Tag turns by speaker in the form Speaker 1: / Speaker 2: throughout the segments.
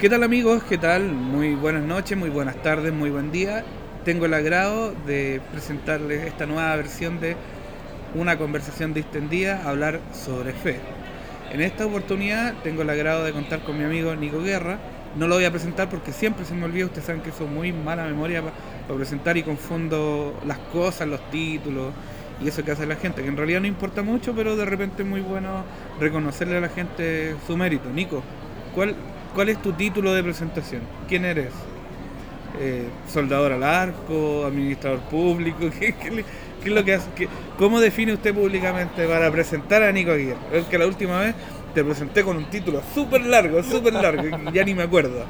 Speaker 1: ¿Qué tal amigos? ¿Qué tal? Muy buenas noches, muy buenas tardes, muy buen día. Tengo el agrado de presentarles esta nueva versión de una conversación distendida, hablar sobre fe. En esta oportunidad tengo el agrado de contar con mi amigo Nico Guerra. No lo voy a presentar porque siempre se me olvida, ustedes saben que soy muy mala memoria para presentar y confundo las cosas, los títulos y eso que hace la gente, que en realidad no importa mucho, pero de repente es muy bueno reconocerle a la gente su mérito. Nico, ¿cuál, cuál es tu título de presentación? ¿Quién eres? Eh, ¿Soldador al arco? ¿Administrador público? ¿Qué, es lo que hace? ¿Cómo define usted públicamente para presentar a Nico Aguirre? Es que la última vez te presenté con un título súper largo, súper largo, y ya ni me acuerdo.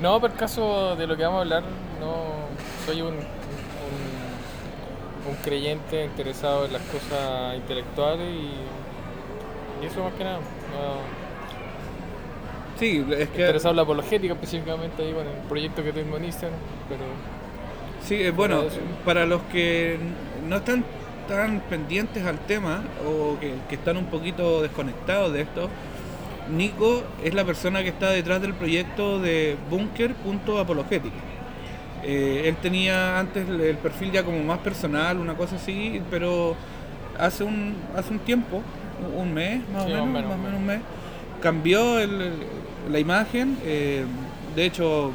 Speaker 2: No, por caso de lo que vamos a hablar, no soy un un creyente interesado en las cosas intelectuales y, eso más que nada.
Speaker 1: Sí, es que...
Speaker 2: Interesado en la apologética específicamente ahí con el proyecto que tengo en Instagram, pero...
Speaker 1: Sí, es bueno, para los que no están tan pendientes al tema o que, que están un poquito desconectados de esto, Nico es la persona que está detrás del proyecto de Bunker.apologética eh, él tenía antes el perfil ya como más personal, una cosa así, pero hace un, hace un tiempo, un mes más, o, menos, más o menos un mes, cambió la imagen, eh, de hecho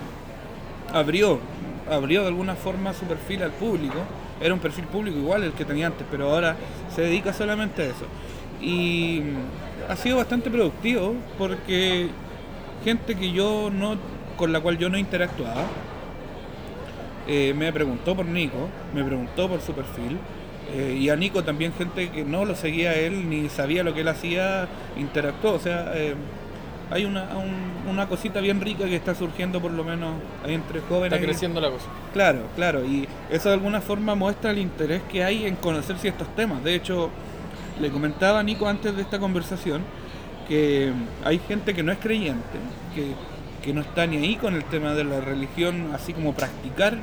Speaker 1: abrió, abrió de alguna forma su perfil al público, era un perfil público igual el que tenía antes, pero ahora se dedica solamente a eso. Y ha sido bastante productivo porque gente que yo no, con la cual yo no interactuaba, eh, me preguntó por Nico, me preguntó por su perfil. Eh, y a Nico también gente que no lo seguía a él ni sabía lo que él hacía, interactuó. O sea, hay una, una cosita bien rica que está surgiendo por lo menos entre jóvenes.
Speaker 2: Está creciendo la cosa.
Speaker 1: Claro, claro. Y eso de alguna forma muestra el interés que hay en conocer ciertos temas. De hecho, le comentaba a Nico antes de esta conversación que hay gente que no es creyente, que que no está ni ahí con el tema de la religión, así como practicar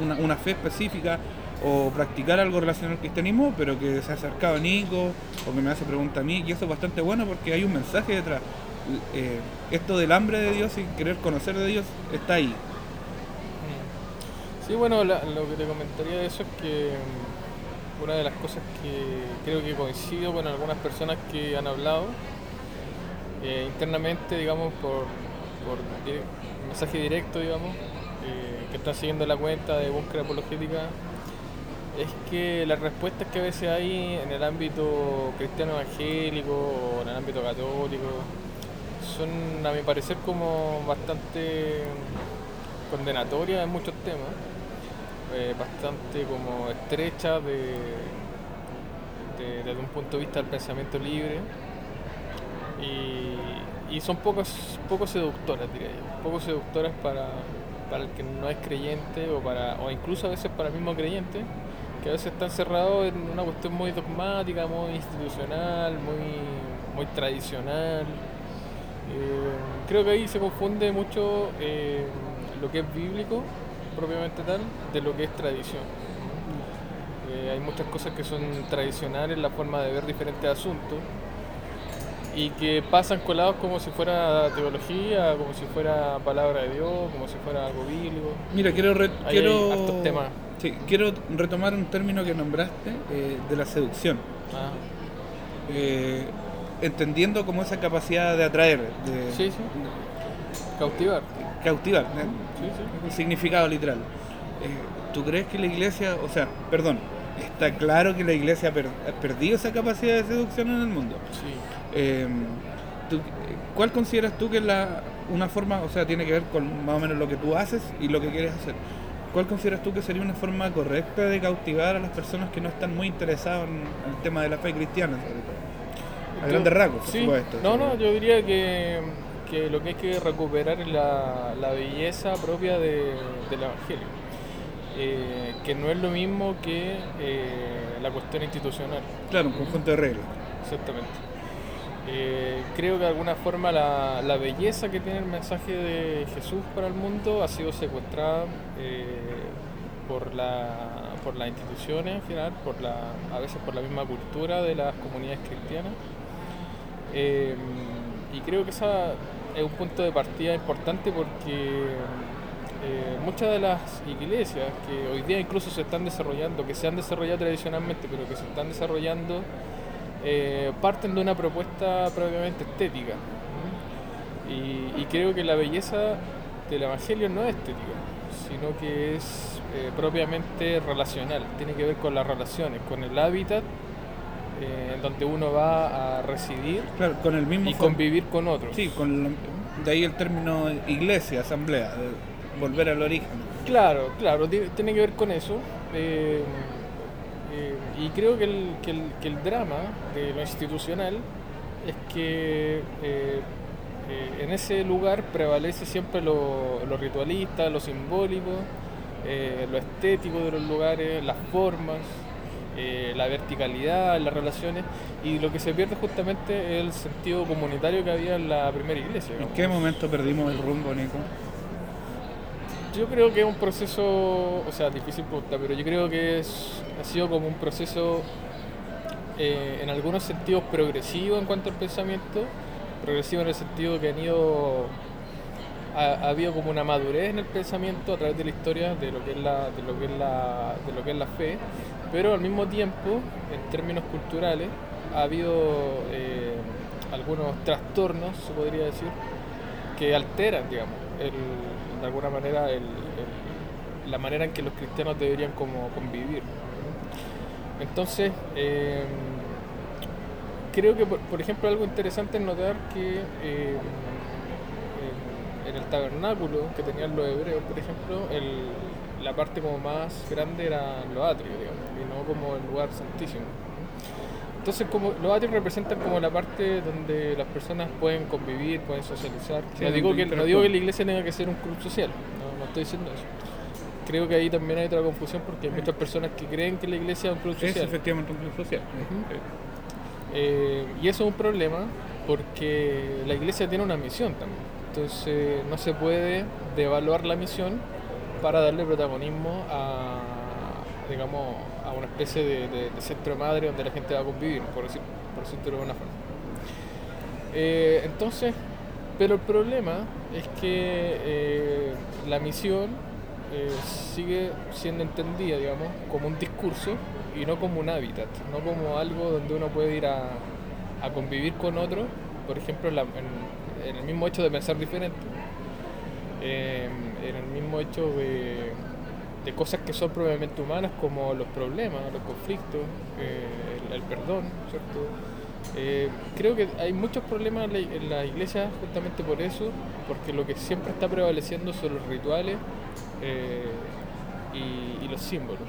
Speaker 1: una, fe específica o practicar algo relacionado al cristianismo, pero que se ha acercado a Nico o que me hace pregunta a mí, y eso es bastante bueno porque hay un mensaje detrás. Eh, esto del hambre de Dios y querer conocer de Dios está ahí.
Speaker 2: Sí, bueno, lo que te comentaría de eso es que mm, una de las cosas que creo que coincido con algunas personas que han hablado eh, internamente, digamos, por por mensaje directo, digamos, eh, que están siguiendo la cuenta de búsqueda apologética, es que las respuestas que a veces hay en el ámbito cristiano evangélico o en el ámbito católico son, a mi parecer, como bastante condenatorias en muchos temas, eh, bastante como estrechas de, desde un punto de vista del pensamiento libre. Y, y son pocos, poco seductoras, diría yo, poco seductoras para, para el que no es creyente o, para, o incluso a veces para el mismo creyente, que a veces están cerrados en una cuestión muy dogmática, muy institucional, muy, muy tradicional. Eh, creo que ahí se confunde mucho eh, lo que es bíblico, propiamente tal, de lo que es tradición. Eh, hay muchas cosas que son tradicionales, la forma de ver diferentes asuntos, y que pasan colados como si fuera teología, como si fuera palabra de Dios, como si fuera algo bíblico.
Speaker 1: Mira, quiero, quiero, Sí, quiero retomar un término que nombraste eh, de la seducción. Ah. Eh, entendiendo como esa capacidad de atraer, de,
Speaker 2: sí, sí. cautivar.
Speaker 1: Cautivar, ¿eh? sí, significado literal. ¿Tú crees que la iglesia, o sea, perdón, está claro que la iglesia ha perdido esa capacidad de seducción en el mundo?
Speaker 2: Sí
Speaker 1: eh, ¿Cuál consideras tú que es la, una forma, o sea, tiene que ver con más o menos lo que tú haces y lo que quieres hacer? ¿Cuál consideras tú que sería una forma correcta de cautivar a las personas que no están muy interesadas en el tema de la fe cristiana, A grandes rasgos,
Speaker 2: sí. No, no, yo diría que, que, lo que hay que recuperar es la, la belleza propia de, del Evangelio. Eh, que no es lo mismo que eh, la cuestión institucional.
Speaker 1: Claro, un conjunto de reglas.
Speaker 2: Exactamente. Eh, creo que de alguna forma la, la, belleza que tiene el mensaje de Jesús para el mundo ha sido secuestrada eh, por, la, por las instituciones en final, por la, a veces por la misma cultura de las comunidades cristianas. Eh, y creo que esa, es un punto de partida importante porque eh, muchas de las iglesias que hoy día incluso se están desarrollando, que se han desarrollado tradicionalmente, pero que se están desarrollando, eh, parten de una propuesta propiamente estética. Y, creo que la belleza del Evangelio no es estética, sino que es eh, propiamente relacional, tiene que ver con las relaciones, con el hábitat en donde uno va a residir
Speaker 1: con el mismo
Speaker 2: y convivir con otros.
Speaker 1: Sí, con de ahí el término iglesia, asamblea volver al origen.
Speaker 2: Claro, claro, tiene que ver con eso. Eh, eh, y creo que el, que, el, que el, drama de lo institucional es que eh, en ese lugar prevalece siempre lo, lo ritualista, lo simbólico, lo estético de los lugares, las formas, la verticalidad, las relaciones, y lo que se pierde justamente es el sentido comunitario que había en la primera iglesia.
Speaker 1: ¿En qué momento perdimos el rumbo, Nico?
Speaker 2: Yo creo que es un proceso, o sea, difícil preguntar, pero yo creo que es, ha sido como un proceso eh, en algunos sentidos progresivo en cuanto al pensamiento, progresivo en el sentido que han ido, ha, habido como una madurez en el pensamiento a través de la historia de lo que es la, de lo que es la, de lo que es la fe, pero al mismo tiempo, en términos culturales, ha habido eh, algunos trastornos, se podría decir, que alteran, digamos, el de alguna manera la manera en que los cristianos deberían como convivir. Entonces, em, creo que, por, ejemplo, algo interesante es notar que em, en, el tabernáculo que tenían los hebreos, por ejemplo, la parte como más grande era los atrios, y no como el lugar santísimo. Entonces, como los atrios representan como la parte donde las personas pueden convivir, pueden socializar. no, digo que, no digo que la iglesia tenga que ser un club social, no, estoy diciendo eso. Creo que ahí también hay otra confusión porque hay muchas personas que creen que la iglesia es un club social. Es
Speaker 1: efectivamente un club social.
Speaker 2: Eh, y eso es un problema porque la iglesia tiene una misión también. Entonces, no se puede devaluar la misión para darle protagonismo a, digamos, a una especie de, centro madre donde la gente va a convivir, por, decir, por decirlo de una forma. Eh, entonces, pero el problema es que eh, la misión eh, sigue siendo entendida, digamos, como un discurso y no como un hábitat, no como algo donde uno puede ir a, convivir con otro, por ejemplo, en, en, el mismo hecho de pensar diferente, en el mismo hecho de de cosas que son propiamente humanas como los problemas, los conflictos, eh, el, perdón, ¿cierto? Eh, creo que hay muchos problemas en la, iglesia justamente por eso, porque lo que siempre está prevaleciendo son los rituales eh, y, los símbolos.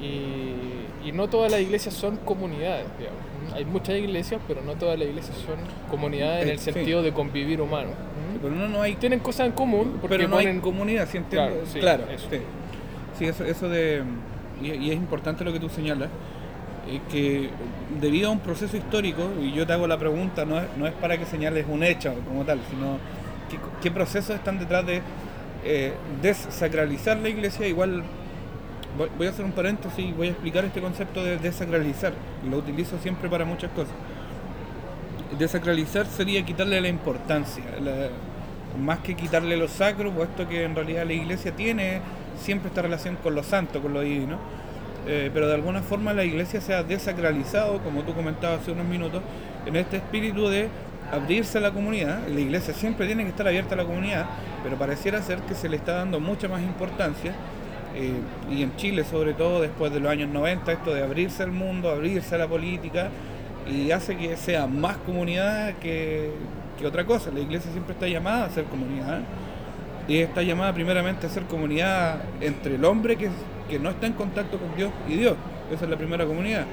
Speaker 2: Y, no todas las iglesias son comunidades, digamos. Hay muchas iglesias, pero no todas las iglesias son comunidades en el sentido de convivir humano.
Speaker 1: Pero no, no hay...
Speaker 2: Tienen cosas en común.
Speaker 1: Porque pero no hay comunidad, ¿sí entiendo? Claro, eso. Sí. eso, eso de... Y, es importante lo que tú señalas, eh, que debido a un proceso histórico, y yo te hago la pregunta, no es, no es para que señales un hecho como tal, sino qué, procesos están detrás de eh, desacralizar la iglesia, igual voy, a hacer un paréntesis y voy a explicar este concepto de desacralizar, lo utilizo siempre para muchas cosas. Desacralizar sería quitarle la importancia, más que quitarle lo sacro, puesto que en realidad la iglesia tiene siempre esta relación con lo santo, con lo divino, eh, pero de alguna forma la iglesia se ha desacralizado, como tú comentabas hace unos minutos, en este espíritu de abrirse a la comunidad. La iglesia siempre tiene que estar abierta a la comunidad, pero pareciera ser que se le está dando mucha más importancia, eh, y en Chile sobre todo después de los años 90, esto de abrirse al mundo, abrirse a la política, y hace que sea más comunidad que, otra cosa. La iglesia siempre está llamada a ser comunidad. Y está llamada primeramente a ser comunidad entre el hombre que, que no está en contacto con Dios y Dios. Esa es la primera comunidad.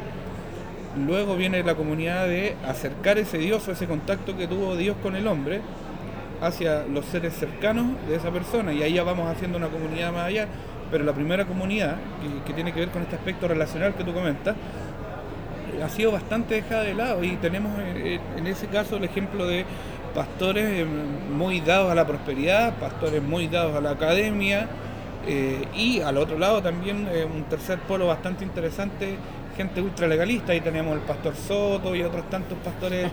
Speaker 1: Luego viene la comunidad de acercar ese Dios o ese contacto que tuvo Dios con el hombre hacia los seres cercanos de esa persona. Y ahí ya vamos haciendo una comunidad más allá. Pero la primera comunidad, que, que tiene que ver con este aspecto relacional que tú comentas, ha sido bastante dejada de lado. Y tenemos eh, en ese caso el ejemplo de pastores eh, muy dados a la prosperidad, pastores muy dados a la academia eh, y al otro lado también eh, un tercer polo bastante interesante, gente ultralegalista, ahí teníamos el pastor Soto y otros tantos pastores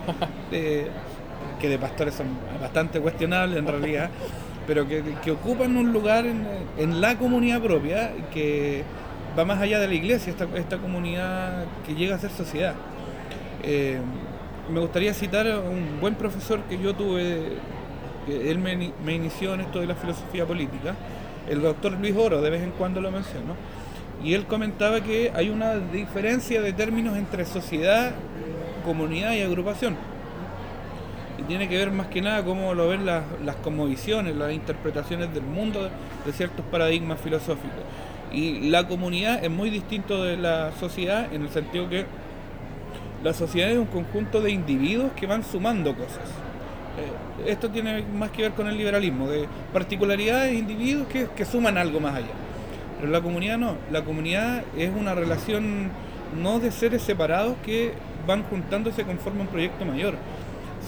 Speaker 1: que de pastores son bastante cuestionables en realidad, pero que, ocupan un lugar en, la comunidad propia que va más allá de la iglesia, esta, esta comunidad que llega a ser sociedad. Eh, me gustaría citar a un buen profesor que yo tuve, que él me, me, inició en esto de la filosofía política, el doctor Luis Oro, de vez en cuando lo menciono, y él comentaba que hay una diferencia de términos entre sociedad, comunidad y agrupación. Tiene que ver más que nada cómo lo ven las, las cosmovisiones, las interpretaciones del mundo de ciertos paradigmas filosóficos. Y la comunidad es muy distinto de la sociedad en el sentido que la sociedad es un conjunto de individuos que van sumando cosas. Eh, esto tiene más que ver con el liberalismo, de particularidades de individuos que, que suman algo más allá. Pero la comunidad no, la comunidad es una relación no de seres separados que van juntándose conforme un proyecto mayor,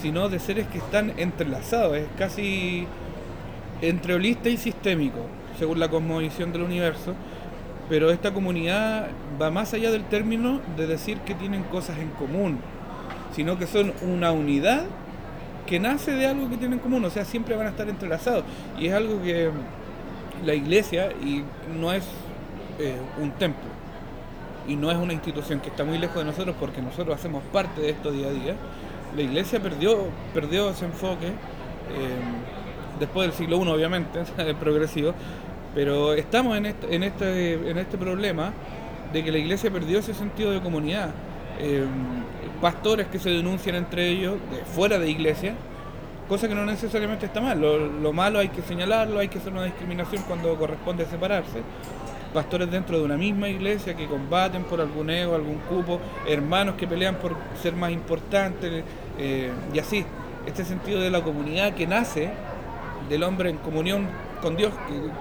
Speaker 1: sino de seres que están entrelazados, es casi entreolista y sistémico, según la cosmovisión del universo, pero esta comunidad va más allá del término de decir que tienen cosas en común, sino que son una unidad que nace de algo que tienen en común, o sea, siempre van a estar entrelazados. Y es algo que la iglesia, y no es eh, un templo, y no es una institución que está muy lejos de nosotros porque nosotros hacemos parte de esto día a día, la iglesia perdió, perdió ese enfoque, eh, después del siglo I obviamente, el progresivo, pero estamos en este, en este, en este problema de que la iglesia perdió ese sentido de comunidad. Eh, pastores que se denuncian entre ellos, fuera de iglesia, cosa que no necesariamente está mal. Lo, malo hay que señalarlo, hay que hacer una discriminación cuando corresponde separarse. Pastores dentro de una misma iglesia que combaten por algún ego, algún cupo, hermanos que pelean por ser más importantes, eh, y así. Este sentido de la comunidad que nace del hombre en comunión con Dios,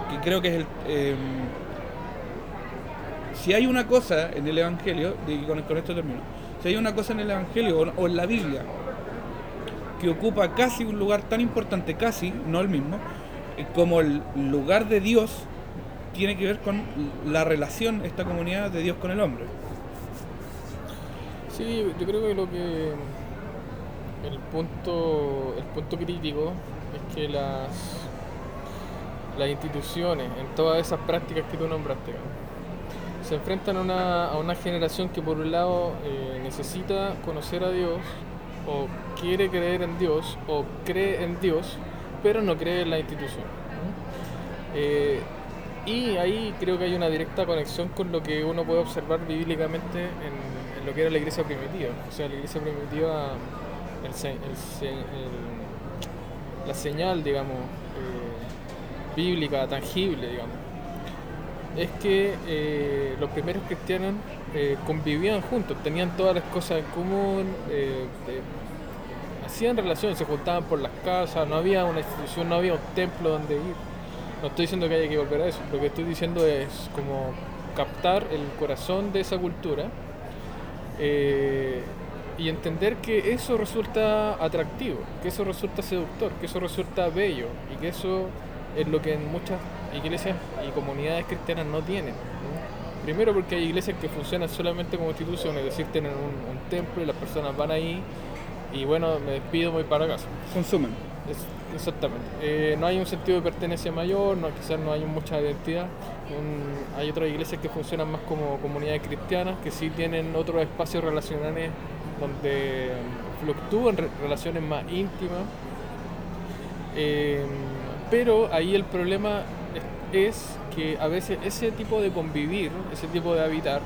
Speaker 1: que, creo que es el... Eh, si hay una cosa en el Evangelio, y con, esto termino, si hay una cosa en el Evangelio o, en la Biblia que ocupa casi un lugar tan importante, casi, no el mismo, eh, como el lugar de Dios, tiene que ver con la relación, esta comunidad de Dios con el hombre.
Speaker 2: Sí, yo creo que lo que el punto, el punto crítico es que las las instituciones, en todas esas prácticas que tú nombraste, se enfrentan a una, a una generación que por un lado eh, necesita conocer a Dios, o quiere creer en Dios, o cree en Dios, pero no cree en la institución. Eh, y ahí creo que hay una directa conexión con lo que uno puede observar bíblicamente en, lo que era la iglesia primitiva. O sea, la iglesia primitiva, la señal, digamos, bíblica, tangible, digamos, es que eh, los primeros cristianos eh, convivían juntos, tenían todas las cosas en común, eh, hacían relaciones, se juntaban por las casas, no había una institución, no había un templo donde ir. No estoy diciendo que haya que volver a eso, lo que estoy diciendo es como captar el corazón de esa cultura y entender que eso resulta atractivo, que eso resulta seductor, que eso resulta bello y que eso es lo que en muchas iglesias y comunidades cristianas no tienen. Primero porque hay iglesias que funcionan solamente como institución, es decir, tienen un, templo y las personas van ahí y bueno, me despido, voy para casa.
Speaker 1: Consumen.
Speaker 2: Exactamente. Eh, no hay un sentido de pertenencia mayor, no, quizás no hay mucha identidad. hay otras iglesias que funcionan más como comunidades cristianas, que sí tienen otros espacios relacionales donde fluctúan relaciones más íntimas. Eh, pero ahí el problema es que a veces ese tipo de convivir, ese tipo de habitar,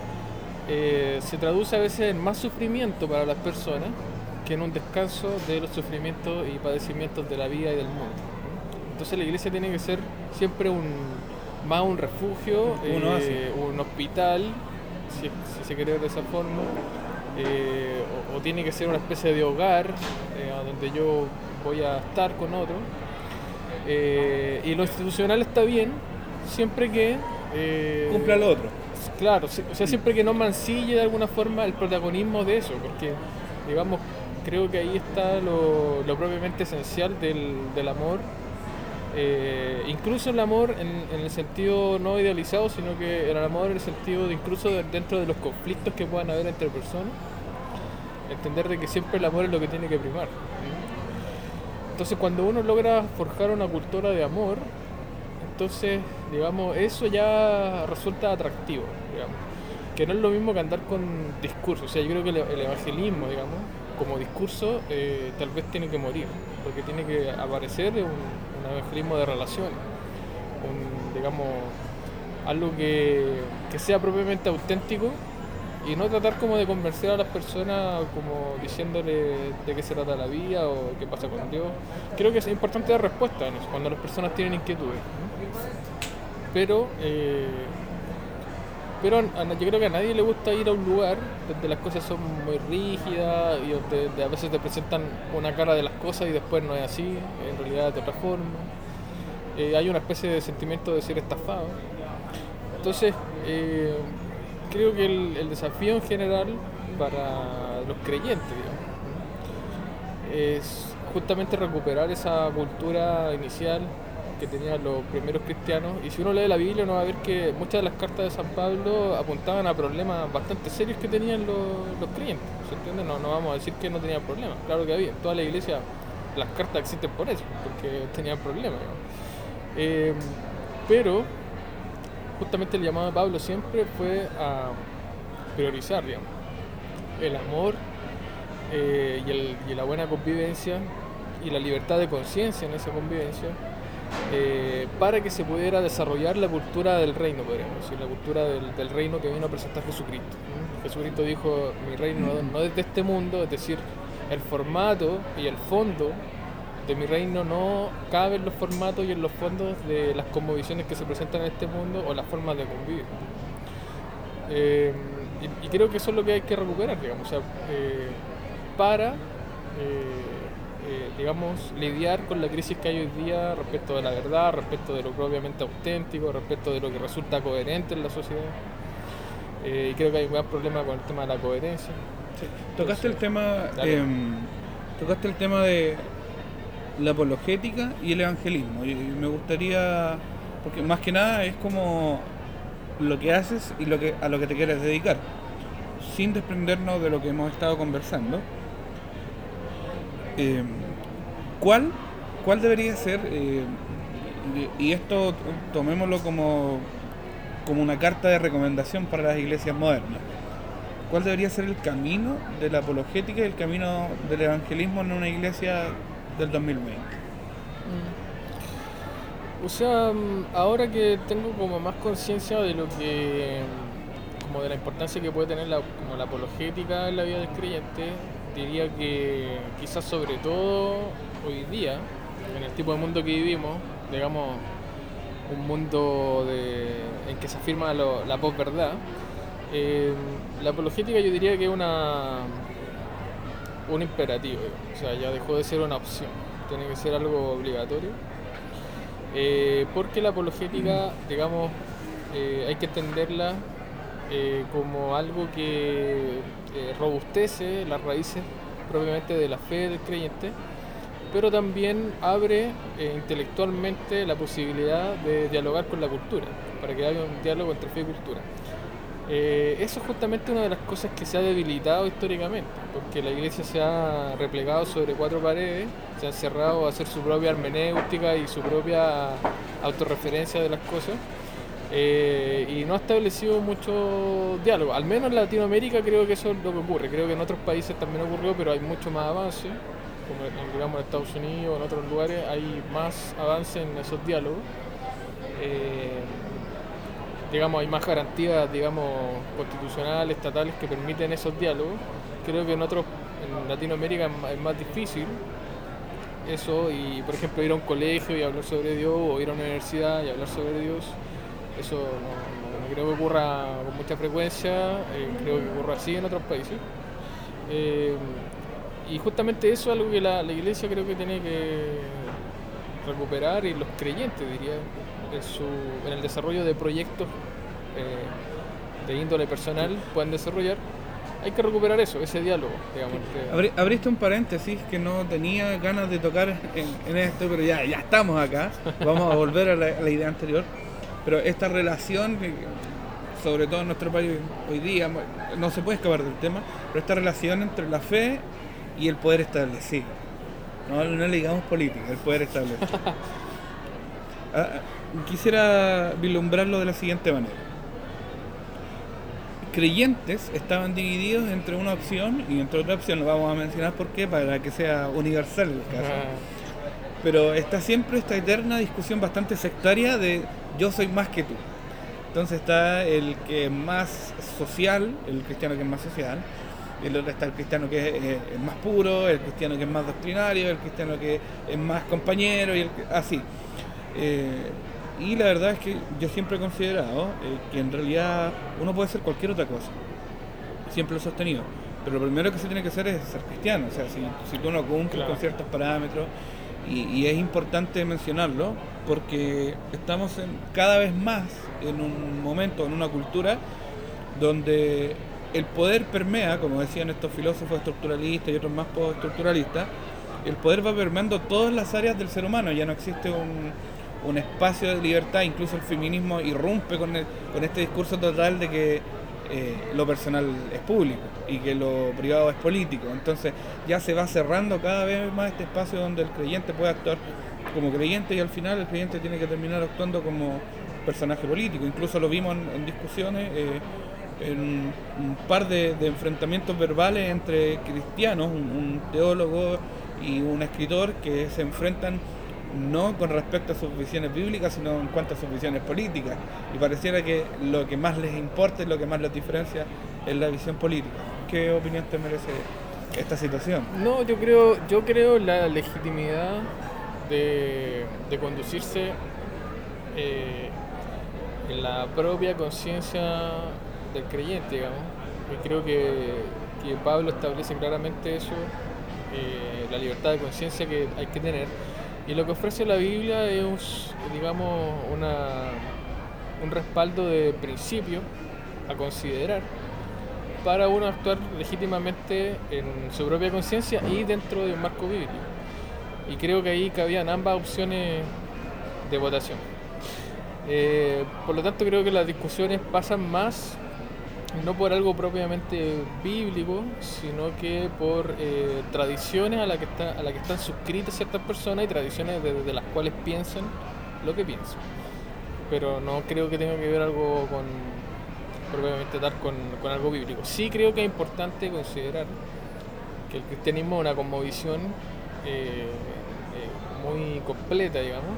Speaker 2: eh, se traduce a veces en más sufrimiento para las personas que en un descanso de los sufrimientos y padecimientos de la vida y del mundo. Entonces la iglesia tiene que ser siempre un más un refugio, eh, un hospital, si, se quiere ver de esa forma, eh, o, o, tiene que ser una especie de hogar donde yo voy a estar con otros eh, y lo institucional está bien siempre que...
Speaker 1: Eh, Cumpla lo otro.
Speaker 2: Claro, o sea, siempre que no mancille de alguna forma el protagonismo de eso, porque, digamos, creo que ahí está lo, propiamente esencial del, amor. Eh, incluso el amor en, el sentido no idealizado, sino que el amor en el sentido de incluso dentro de los conflictos que puedan haber entre personas, entender de que siempre el amor es lo que tiene que primar. entonces cuando uno logra forjar una cultura de amor, entonces, digamos, eso ya resulta atractivo, digamos. Que no es lo mismo que andar con discursos. O sea, yo creo que el, evangelismo, digamos, como discurso, eh, tal vez tiene que morir. Porque tiene que aparecer un, un evangelismo de relaciones. Un, digamos, algo que, que sea propiamente auténtico y no tratar como de convencer a las personas como diciéndole de qué se trata la vida o qué pasa con Dios. Creo que es importante dar respuesta en eso, cuando las personas tienen inquietudes. Pero, eh, pero yo creo que a nadie le gusta ir a un lugar donde las cosas son muy rígidas y donde a veces te presentan una cara de las cosas y después no es así, en realidad de otra forma. Eh, hay una especie de sentimiento de ser estafado. Entonces, eh, creo que el, desafío en general para los creyentes, es justamente recuperar esa cultura inicial que tenían los primeros cristianos. Y si uno lee la Biblia, uno va a ver que muchas de las cartas de San Pablo apuntaban a problemas bastante serios que tenían los, creyentes. ¿Se entiende? No, no vamos a decir que no tenían problemas. Claro que había. Toda la iglesia, las cartas existen por eso, porque tenían problemas. Eh, pero justamente el llamado de Pablo siempre fue a priorizar, digamos, el amor eh, y, la buena convivencia y la libertad de conciencia en esa convivencia eh, para que se pudiera desarrollar la cultura del reino, podríamos decir, la cultura del, reino que vino a presentar Jesucristo. Jesucristo dijo, mi reino no es de este mundo, es decir, el formato y el fondo de mi reino no cabe en los formatos y en los fondos de las conmovisiones que se presentan en este mundo o las formas de convivir. Eh, y, creo que eso es lo que hay que recuperar, digamos, eh, para, eh, digamos, lidiar con la crisis que hay hoy día respecto de la verdad, respecto de lo propiamente auténtico, respecto de lo que resulta coherente en la sociedad. y creo que hay un gran problema con el tema de la coherencia.
Speaker 1: Tocaste el tema, em, tocaste el tema de la apologética y el evangelismo. Y me gustaría, porque más que nada es como lo que haces y lo que, a lo que te quieres dedicar, sin desprendernos de lo que hemos estado conversando. Eh, ¿cuál, ¿Cuál debería ser, eh, y esto tomémoslo como, como una carta de recomendación para las iglesias modernas, cuál debería ser el camino de la apologética y el camino del evangelismo en una iglesia del 2020.
Speaker 2: Mm. O sea, mm, ahora que tengo como más conciencia de lo que, como de la importancia que puede tener la, como la apologética en la vida del creyente, diría que quizás sobre todo hoy día, en el tipo de mundo que vivimos, digamos, un mundo en que se afirma la posverdad, eh, la apologética yo diría que es una un imperativo, o sea, ya dejó de ser una opción, tiene que ser algo obligatorio. Eh, porque la apologética, digamos, eh, hay que entenderla eh, como algo que robustece las raíces propiamente de la fe del creyente, pero también abre intelectualmente la posibilidad de dialogar con la cultura, para que haya un diálogo entre fe y cultura. Eh, eso es justamente una de las cosas que se ha debilitado históricamente, porque la iglesia se ha replegado sobre cuatro paredes, se ha cerrado a hacer su propia hermenéutica y su propia autorreferencia de las cosas, eh, y no ha establecido mucho diálogo. Al menos en Latinoamérica creo que eso es lo que ocurre, creo que en otros países también ocurrió, pero hay mucho más avance, digamos en Estados Unidos o en otros lugares hay más avance en esos diálogos. Eh, digamos, hay más garantías, digamos, constitucionales, estatales que permiten esos diálogos. Creo que en otros, en Latinoamérica es más difícil eso y, por ejemplo, ir a un colegio y hablar sobre Dios o ir a una universidad y hablar sobre Dios, eso no, creo que ocurra con mucha frecuencia, eh, creo que ocurra así en otros países. Eh, y justamente eso es algo que la, la iglesia creo que tiene que recuperar y los creyentes, diría, en, su, en el desarrollo de proyectos eh, de índole personal puedan desarrollar, hay que recuperar eso, ese diálogo. Digamos,
Speaker 1: Abriste un paréntesis que no tenía ganas de tocar en, esto, pero ya, ya estamos acá, vamos a volver a la, idea anterior, pero esta relación, sobre todo en nuestro país hoy día, no se puede escapar del tema, pero esta relación entre la fe y el poder establecido. No, no le digamos política, el poder establece. Ah, quisiera vislumbrarlo de la siguiente manera. Creyentes estaban divididos entre una opción y entre otra opción, lo vamos a mencionar por qué, para que sea universal el caso. Pero está siempre esta eterna discusión bastante sectaria de yo soy más que tú. Entonces está el que es más social, el cristiano que es más social, el otro está el cristiano que es, más puro, el cristiano que es más doctrinario, el cristiano que es más compañero, y el, así. Eh, y la verdad es que yo siempre he considerado eh, que en realidad uno puede ser cualquier otra cosa. Siempre lo he sostenido. Pero lo primero que se tiene que hacer es ser cristiano. O sea, si, si tú no cumples con ciertos parámetros, y, es importante mencionarlo, porque estamos en, cada vez más en un momento, en una cultura, donde el poder permea, como decían estos filósofos estructuralistas y otros más postestructuralistas, el poder va permeando todas las áreas del ser humano, ya no existe un, espacio de libertad, incluso el feminismo irrumpe con, con este discurso total de que eh, lo personal es público y que lo privado es político. Entonces ya se va cerrando cada vez más este espacio donde el creyente puede actuar como creyente y al final el creyente tiene que terminar actuando como personaje político. Incluso lo vimos en, discusiones, eh, en un par de, enfrentamientos verbales entre cristianos, un teólogo y un escritor que se enfrentan no con respecto a sus visiones bíblicas, sino en cuanto a sus visiones políticas. Y pareciera que lo que más les importa y lo que más les diferencia es la visión política. ¿Qué opinión te merece esta situación?
Speaker 2: No, yo creo, yo creo la legitimidad de, conducirse eh, en la propia conciencia del creyente, digamos. Y creo que, Pablo establece claramente eso, eh, la libertad de conciencia que hay que tener y lo que ofrece la Biblia es, digamos, una, un respaldo de principio a considerar para uno actuar legítimamente en su propia conciencia y dentro de un marco bíblico. Y creo que ahí cabían ambas opciones de votación. Eh, por lo tanto, creo que las discusiones pasan más no por algo propiamente bíblico, sino que por eh, tradiciones a las que, que están suscritas ciertas personas y tradiciones desde de las cuales piensan lo que piensan. Pero no creo que tenga que ver algo con propiamente tal con, algo bíblico. Sí creo que es importante considerar que el cristianismo es una cosmovisión eh, eh, muy completa, digamos.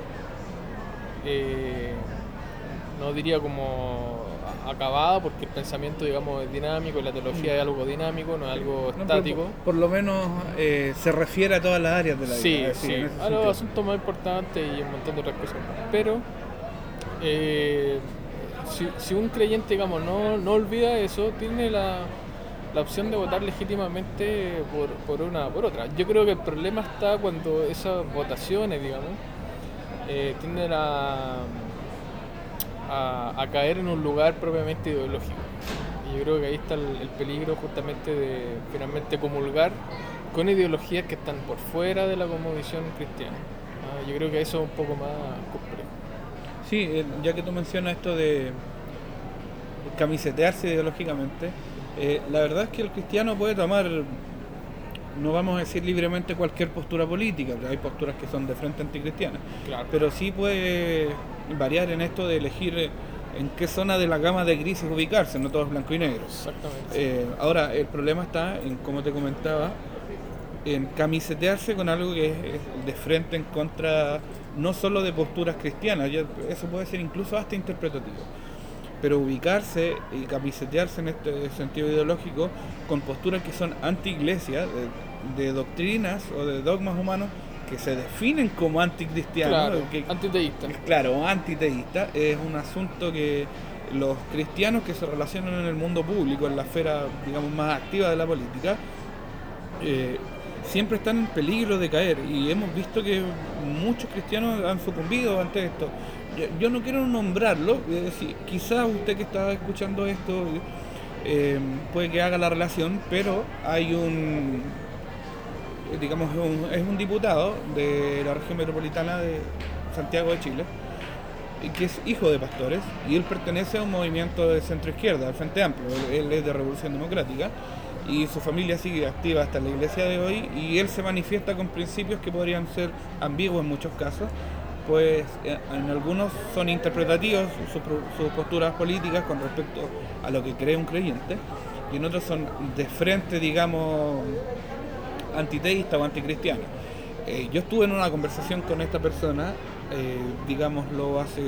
Speaker 2: no diría como acabada porque el pensamiento, digamos, es dinámico y la teología es algo dinámico, no es algo estático.
Speaker 1: Por, lo menos eh, se refiere a todas las áreas de la
Speaker 2: vida. Sí, sí, a los asuntos más importantes y un montón de otras cosas. Pero eh, si, un creyente, digamos, no, no olvida eso, tiene la, la opción de votar legítimamente por, por una por otra. Yo creo que el problema está cuando esas votaciones, digamos, eh, tienden a a, caer en un lugar propiamente ideológico. Y yo creo que ahí está el, peligro justamente de finalmente comulgar con ideologías que están por fuera de la cosmovisión cristiana. Ah, yo creo que eso es un poco más complejo.
Speaker 1: Sí, eh, ya que tú mencionas esto de camisetearse ideológicamente, eh, la verdad es que el cristiano puede tomar, no vamos a decir libremente cualquier postura política, hay posturas que son de frente anticristianas, pero sí puede variar en esto de elegir eh, en qué zona de la gama de grises ubicarse, no todo es blanco y negro.
Speaker 2: Exactamente.
Speaker 1: Eh, ahora, el problema está en, como te comentaba, en camisetearse con algo que es, de frente en contra no solo de posturas cristianas, eso puede ser incluso hasta interpretativo, pero ubicarse y camisetearse en este sentido ideológico con posturas que son anti-iglesia, de doctrinas o de dogmas humanos que se definen como anticristianos,
Speaker 2: claro, antiteístas.
Speaker 1: Claro, antiteístas, es un asunto que los cristianos que se relacionan en el mundo público, en la esfera, digamos, más activa de la política, eh, siempre están en peligro de caer y hemos visto que muchos cristianos han sucumbido ante esto. Yo, no quiero nombrarlo, es decir, quizás usted que está escuchando esto eh, puede que haga la relación, pero hay un digamos, es un, diputado de la región metropolitana de Santiago de Chile, que es hijo de pastores, y él pertenece a un movimiento de centro izquierda, al Frente Amplio, él, es de Revolución Democrática, y su familia sigue activa hasta la iglesia de hoy y él se manifiesta con principios que podrían ser ambiguos en muchos casos, pues eh, en algunos son interpretativos sus, posturas políticas con respecto a lo que cree un creyente y en otros son de frente, digamos, antiteísta o anticristiano. Eh, yo estuve en una conversación con esta persona, eh, digámoslo, hace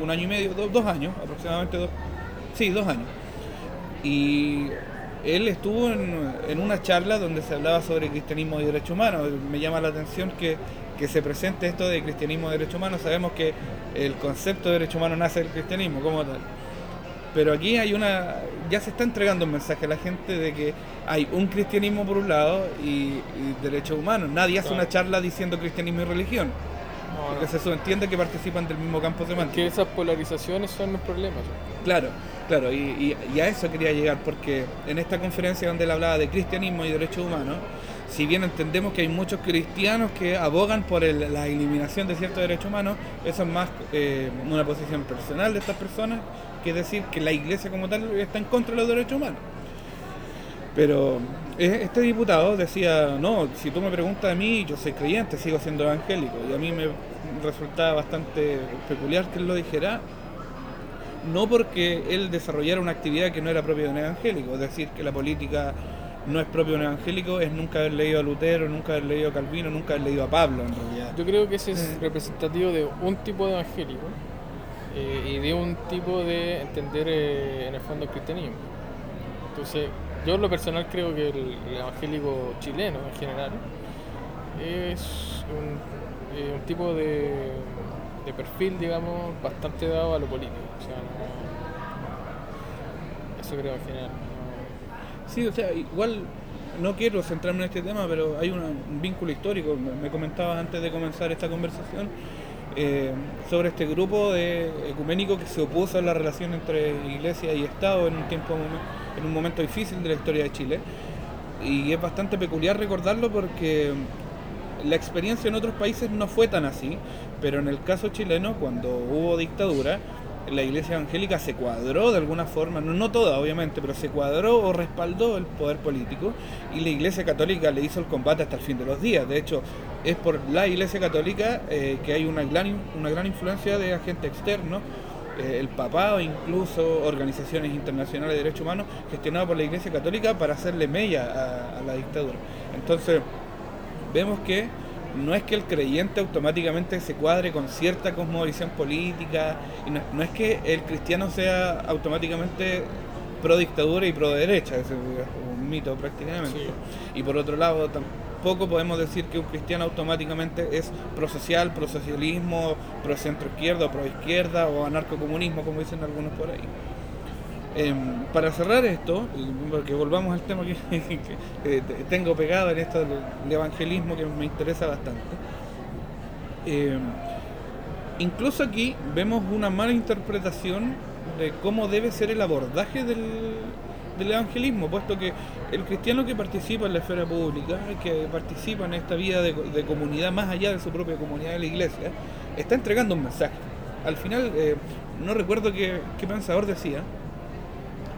Speaker 1: un año y medio, dos años, aproximadamente dos, sí, dos años. Y él estuvo en, una charla donde se hablaba sobre cristianismo y derechos humanos. Me llama la atención que, se presente esto de cristianismo y derechos humanos. Sabemos que el concepto de derecho humano nace del cristianismo como tal. Pero aquí hay una. ya se está entregando un mensaje a la gente de que hay un cristianismo por un lado y, derechos humanos. Nadie hace una charla diciendo cristianismo y religión. porque se subentiende que participan del mismo campo semántico.
Speaker 2: Que esas polarizaciones son los problemas.
Speaker 1: Claro. Claro, y, a eso quería llegar, porque en esta conferencia donde él hablaba de cristianismo y derechos humanos, si bien entendemos que hay muchos cristianos que abogan por la eliminación de ciertos derechos humanos, eso es más eh, una posición personal de estas personas que decir que la iglesia como tal está en contra de los derechos humanos. Pero eh, este diputado decía, no, si tú me preguntas a mí, yo soy creyente, sigo siendo evangélico, y a mí me resultaba bastante peculiar que él lo dijera, no porque él desarrollara una actividad que no era propia de un evangélico, es decir, que la política no es propia de un evangélico, es nunca haber leído a Lutero, nunca haber leído a Calvino, nunca haber leído a Pablo en realidad.
Speaker 2: Yo creo que ese es eh. representativo de un tipo de evangélico eh, y de un tipo de entender eh, en el fondo el cristianismo. Entonces, yo en lo personal creo que el, evangélico chileno en general es un tipo de de perfil, digamos, bastante dado a lo político. O sea, eso creo en general.
Speaker 1: Sí, o sea, igual no quiero centrarme en este tema, pero hay un vínculo histórico. Me comentabas antes de comenzar esta conversación eh, sobre este grupo de ecuménico que se opuso a la relación entre iglesia y Estado en un tiempo, en un momento difícil de la historia de Chile. Y es bastante peculiar recordarlo porque la experiencia en otros países no fue tan así, pero en el caso chileno, cuando hubo dictadura, la iglesia evangélica se cuadró de alguna forma, no, toda obviamente, pero se cuadró o respaldó el poder político y la iglesia católica le hizo el combate hasta el fin de los días. De hecho, es por la iglesia católica eh, que hay una gran, una gran influencia de agentes externos, eh, el papado, incluso organizaciones internacionales de derechos humanos gestionadas por la iglesia católica para hacerle mella a la dictadura. Entonces, vemos que no es que el creyente automáticamente se cuadre con cierta cosmovisión política, y no, es que el cristiano sea automáticamente pro dictadura y pro derecha, es un mito prácticamente. Y por otro lado, tampoco podemos decir que un cristiano automáticamente es pro social, pro socialismo, pro centro izquierda, pro izquierda o anarcocomunismo, como dicen algunos por ahí. Em, para cerrar esto, porque volvamos al tema que, tengo pegado en esto del evangelismo que me interesa bastante, em, incluso aquí vemos una mala interpretación de cómo debe ser el abordaje del, evangelismo, puesto que el cristiano que participa en la esfera pública, que participa en esta vida de, comunidad más allá de su propia comunidad de la iglesia, está entregando un mensaje. Al final, eh, no recuerdo qué, qué pensador decía,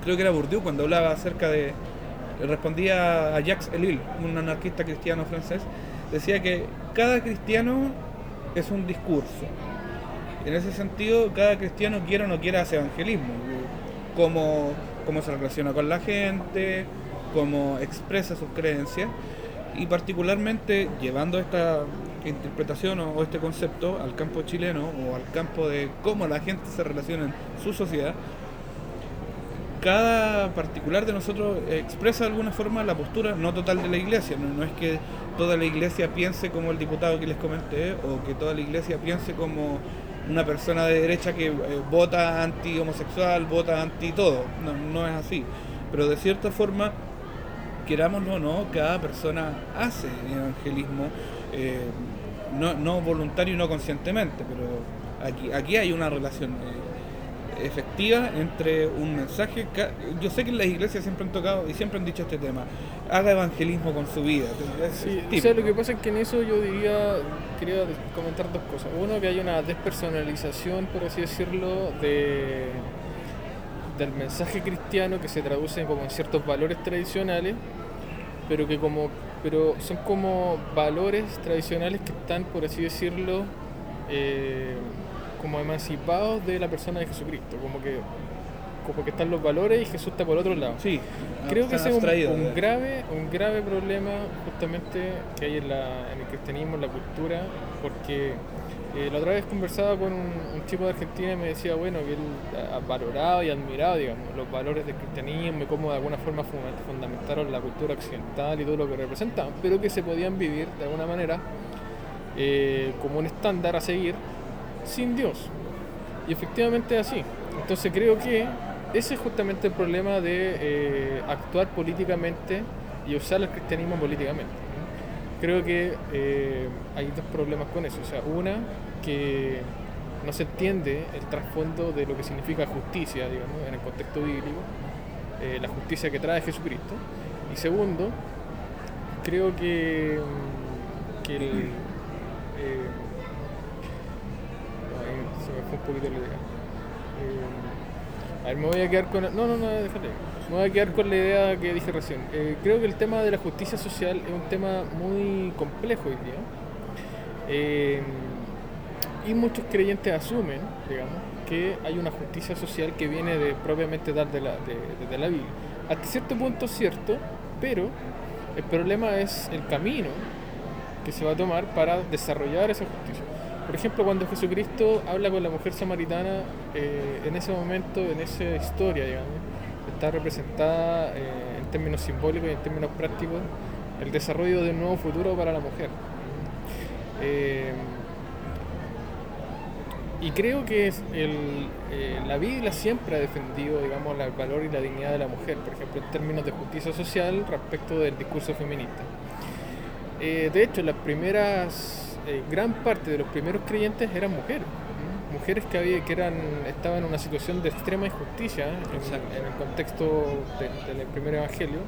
Speaker 1: creo que era Bourdieu cuando hablaba acerca de, respondía a Jacques Ellul, un anarquista cristiano francés, decía que cada cristiano es un discurso. En ese sentido, cada cristiano quiera o no quiera hacer evangelismo, cómo, cómo se relaciona con la gente, cómo expresa sus creencias y particularmente llevando esta interpretación o, este concepto al campo chileno o al campo de cómo la gente se relaciona en su sociedad, cada particular de nosotros expresa de alguna forma la postura no total de la iglesia. No, es que toda la iglesia piense como el diputado que les comenté o que toda la iglesia piense como una persona de derecha que eh, vota anti-homosexual, vota anti-todo. No, no es así. Pero de cierta forma, querámoslo o no, cada persona hace evangelismo, eh, no, no voluntario y no conscientemente, pero aquí, aquí hay una relación. Eh, efectiva entre un mensaje. Yo sé que en las iglesias siempre han tocado y siempre han dicho este tema. Haga evangelismo con su vida.
Speaker 2: Sí, o sea, lo que pasa es que en eso yo diría, quería comentar dos cosas. Uno, que hay una despersonalización, por así decirlo, de, del mensaje cristiano que se traduce como en ciertos valores tradicionales, pero que como pero son como valores tradicionales que están, por así decirlo, eh, como emancipados de la persona de Jesucristo, como que como que están los valores y Jesús está por otro lado.
Speaker 1: Sí,
Speaker 2: creo que ese es un, grave, un grave problema justamente que hay en, la, en el cristianismo, en la cultura, porque eh, la otra vez conversaba con un, chico de Argentina y me decía, bueno, que él ha valorado y admirado, digamos, los valores del cristianismo y cómo de alguna forma fundamentaron la cultura occidental y todo lo que representaban, pero que se podían vivir de alguna manera eh, como un estándar a seguir sin Dios. Y efectivamente es así. Entonces creo que ese es justamente el problema de eh, actuar políticamente y usar el cristianismo políticamente. Creo que eh, hay dos problemas con eso. O sea, una, que no se entiende el trasfondo de lo que significa justicia, digamos, en el contexto bíblico, eh, la justicia que trae Jesucristo. Y segundo, creo que, mm, que el, se me fue un poquito la idea. A ver, me voy a quedar con. No, no, no, déjale. Me voy a quedar con la idea que dije recién. Eh, creo que el tema de la justicia social es un tema muy complejo hoy día. Eh, y muchos creyentes asumen, digamos, que hay una justicia social que viene de propiamente dar de la, de, la Biblia. Hasta cierto punto es cierto, pero el problema es el camino que se va a tomar para desarrollar esa justicia. Por ejemplo, cuando Jesucristo habla con la mujer samaritana, eh, en ese momento, en esa historia, está representada eh, en términos simbólicos y en términos prácticos el desarrollo de un nuevo futuro para la mujer. Eh, y creo que la Biblia siempre ha defendido digamos, el valor y la dignidad de la mujer, por ejemplo, en términos de justicia social respecto del discurso feminista. de hecho, las primeras eh, gran parte de los primeros creyentes eran mujeres. Mujeres que, había, que eran, estaban en una situación de extrema injusticia en, el contexto del primer evangelio.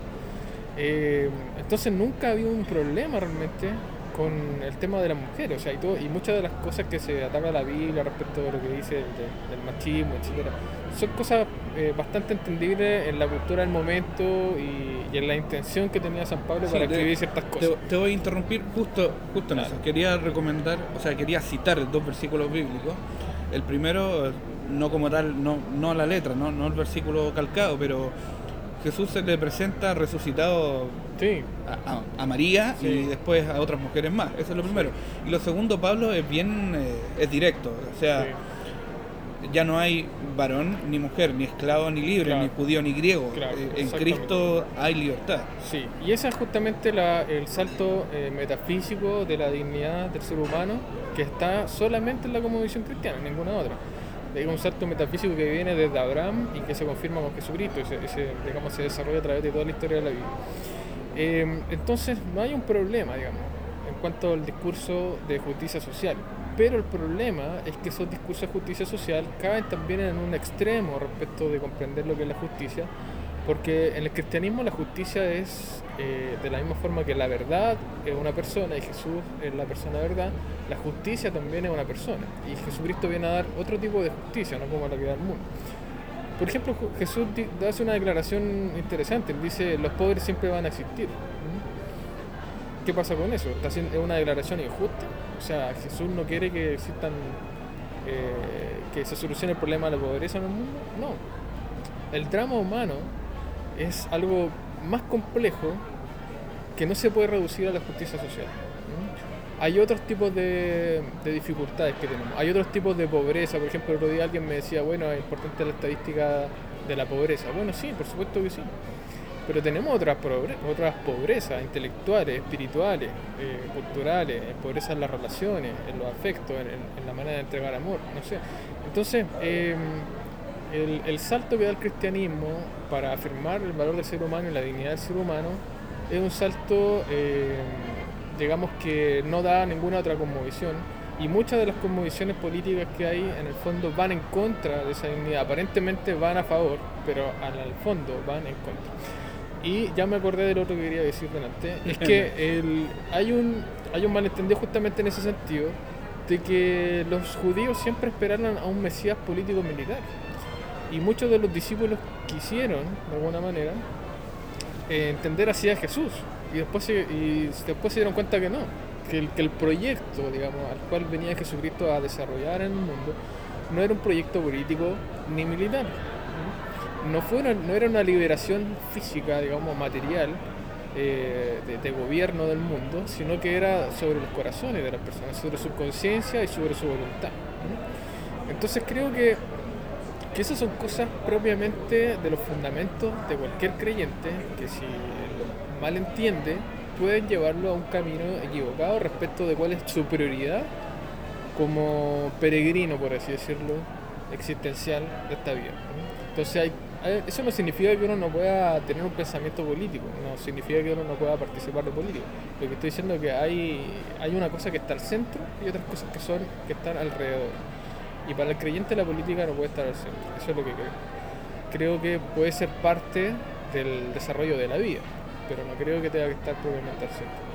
Speaker 2: Eh, entonces nunca había un problema realmente con el tema de las mujeres, o sea, y, todo, y muchas de las cosas que se ataca a la Biblia respecto de lo que dice del machismo, etcétera, son cosas eh, bastante entendibles en la cultura del momento y, en la intención que tenía San Pablo para escribir ciertas cosas.
Speaker 1: Te, voy a interrumpir justo, justo en eso. Quería recomendar, o sea, quería citar dos versículos bíblicos. El primero, no como tal, no, no la letra, no, no el versículo calcado, pero Jesús se le presenta resucitado a, María y después a otras mujeres más. Eso es lo primero. Y lo segundo, Pablo, es bien eh, es directo. O sea, ya no hay varón ni mujer, ni esclavo ni libre, ni judío ni griego. Eh, en Cristo hay libertad.
Speaker 2: Sí, y ese es justamente la, el salto eh, metafísico de la dignidad del ser humano que está solamente en la cosmovisión cristiana, en ninguna otra es un salto metafísico que viene desde Abraham y que se confirma con Jesucristo, ese, ese digamos, se desarrolla a través de toda la historia de la Biblia. Eh, entonces, no hay un problema, digamos, en cuanto al discurso de justicia social. Pero el problema es que esos discursos de justicia social caen también en un extremo respecto de comprender lo que es la justicia, porque en el cristianismo la justicia es eh, de la misma forma que la verdad es una persona y Jesús es la persona verdad, la justicia también es una persona. Y Jesucristo viene a dar otro tipo de justicia, no como la que da el mundo. Por ejemplo, Jesús hace una declaración interesante, él dice, los pobres siempre van a existir. ¿Mm? ¿Qué pasa con eso? ¿Está haciendo, ¿Es una declaración injusta? O sea, Jesús no quiere que existan, eh, que se solucione el problema de la pobreza en el mundo. No. El drama humano es algo más complejo que no se puede reducir a la justicia social. Hay otros tipos de, dificultades que tenemos. Hay otros tipos de pobreza. Por ejemplo, el otro día alguien me decía, bueno, es importante la estadística de la pobreza. Bueno, sí, por supuesto que sí. Pero tenemos otras, otras pobrezas intelectuales, espirituales, eh, culturales, pobreza en las relaciones, en los afectos, en, la manera de entregar amor, no sé. Entonces, em, el, salto que da el cristianismo para afirmar el valor del ser humano y la dignidad del ser humano es un salto, eh, digamos, que no da ninguna otra conmovisión. Y muchas de las conmovisiones políticas que hay en el fondo van en contra de esa dignidad. Aparentemente van a favor, pero al fondo van en contra. Y ya me acordé del otro que quería decir delante. Es que el, hay, un, hay un malentendido justamente en ese sentido de que los judíos siempre esperaron a un mesías político militar. Y muchos de los discípulos quisieron, de alguna manera, eh, entender así a Jesús. Y después, se, y después se dieron cuenta que no, que el, que el proyecto, digamos, al cual venía Jesucristo a desarrollar en el mundo, no era un proyecto político ni militar. No, fue una- no era una liberación física, digamos, material, eh, de, de gobierno del mundo, sino que era sobre los corazones de las personas, sobre su conciencia y sobre su voluntad. Entonces creo que, que esas son cosas propiamente de los fundamentos de cualquier creyente, que si lo mal entiende, pueden llevarlo a un camino equivocado respecto de cuál es su prioridad como peregrino, por así decirlo, existencial de esta vida. Entonces hay- eso no significa que uno no pueda tener un pensamiento político, no significa que uno no pueda participar de política. Lo que estoy diciendo es que hay, hay una cosa que está al centro y otras cosas que son que están alrededor. Y para el creyente la política no puede estar al centro, eso es lo que creo. Creo que puede ser parte del desarrollo de la vida, pero no creo que tenga que estar propiamente al centro.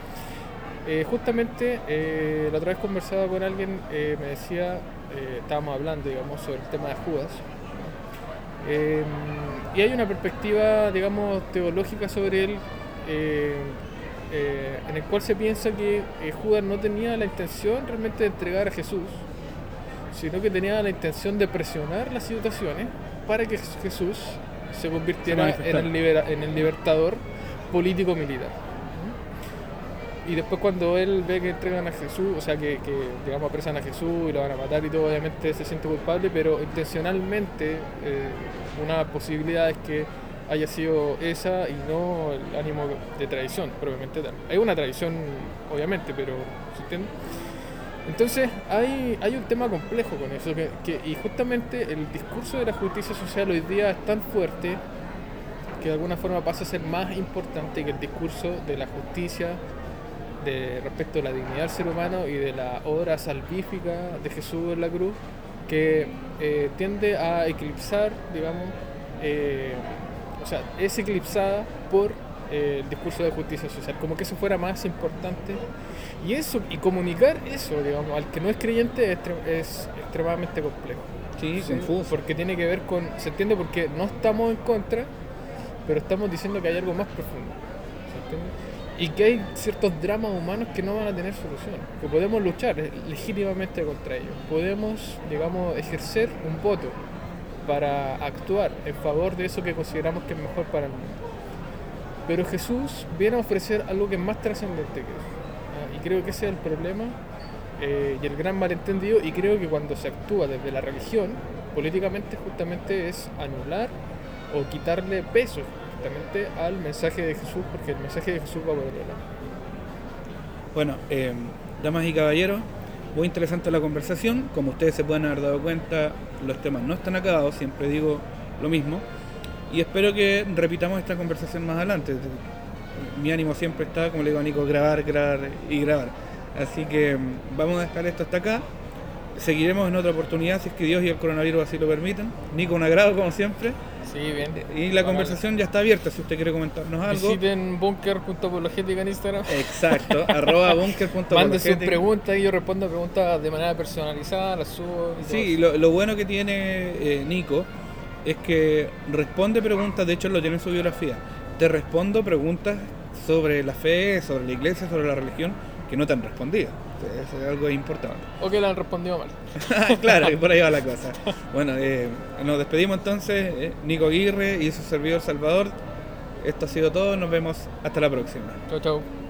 Speaker 2: Eh, justamente eh, la otra vez conversaba con alguien, eh, me decía, eh, estábamos hablando, digamos, sobre el tema de Judas. Eh, y hay una perspectiva, digamos, teológica sobre él, eh, eh, en el cual se piensa que eh, Judas no tenía la intención realmente de entregar a Jesús, sino que tenía la intención de presionar las situaciones para que Jesús se convirtiera
Speaker 1: Se
Speaker 2: en el, libera- en el libertador político-militar. Y después cuando él ve que entregan a Jesús, o sea, que, que, digamos apresan a Jesús y lo van a matar y todo, obviamente se siente culpable, pero intencionalmente eh, una posibilidad es que haya sido esa y no el ánimo de traición, propiamente tal. Hay una traición, obviamente, pero ¿se entiende? Entonces hay, hay un tema complejo con eso, que, y justamente el discurso de la justicia social hoy día es tan fuerte que de alguna forma pasa a ser más importante que el discurso de la justicia de respecto a la dignidad del ser humano y de la obra salvífica de Jesús en la cruz, que eh, tiende a eclipsar, digamos, eh, o sea, es eclipsada por eh, el discurso de justicia social, como que eso fuera más importante. Y eso, y comunicar eso, digamos, al que no es creyente es, tre- es extremadamente complejo.
Speaker 1: Sí,
Speaker 2: Sí,
Speaker 1: confuso.
Speaker 2: Porque tiene que ver con. Se entiende porque no estamos en contra, pero estamos diciendo que hay algo más profundo. Y que hay ciertos dramas humanos que no van a tener solución. Que podemos luchar legítimamente contra ellos. Podemos, digamos, ejercer un voto para actuar en favor de eso que consideramos que es mejor para el mundo. Pero Jesús viene a ofrecer algo que es más trascendente que eso. Y creo que ese es el problema eh, y el gran malentendido. Y creo que cuando se actúa desde la religión, políticamente justamente es anular o quitarle peso al mensaje de Jesús, porque el mensaje de Jesús va por otro lado.
Speaker 1: Bueno, eh, damas y caballeros, muy interesante la conversación. Como ustedes se pueden haber dado cuenta, los temas no están acabados, siempre digo lo mismo. Y espero que repitamos esta conversación más adelante. Mi ánimo siempre está, como le digo a Nico, grabar, grabar y grabar. Así que mm, vamos a dejar esto hasta acá. Seguiremos en otra oportunidad si es que Dios y el coronavirus así lo permiten. Nico, un agrado como siempre.
Speaker 2: Sí, bien.
Speaker 1: Y la conversación ya está abierta si usted quiere comentarnos algo.
Speaker 2: Visiten bunker.apologética en Instagram.
Speaker 1: Exacto, arroba bunker.apologética.
Speaker 2: Manden sus preguntas y yo respondo preguntas de manera personalizada, las subo. y
Speaker 1: Sí, lo bueno que tiene eh, Nico es que responde preguntas, de hecho lo tiene en su biografía, te respondo preguntas sobre la fe, sobre la iglesia, sobre la religión, que no te han respondido. Eso es algo importante.
Speaker 2: O que le han respondido mal.
Speaker 1: claro, que por ahí va la cosa. Bueno, eh, nos despedimos entonces, eh, Nico Aguirre y su servidor Salvador. Esto ha sido todo, nos vemos hasta la próxima.
Speaker 2: Chau, chau.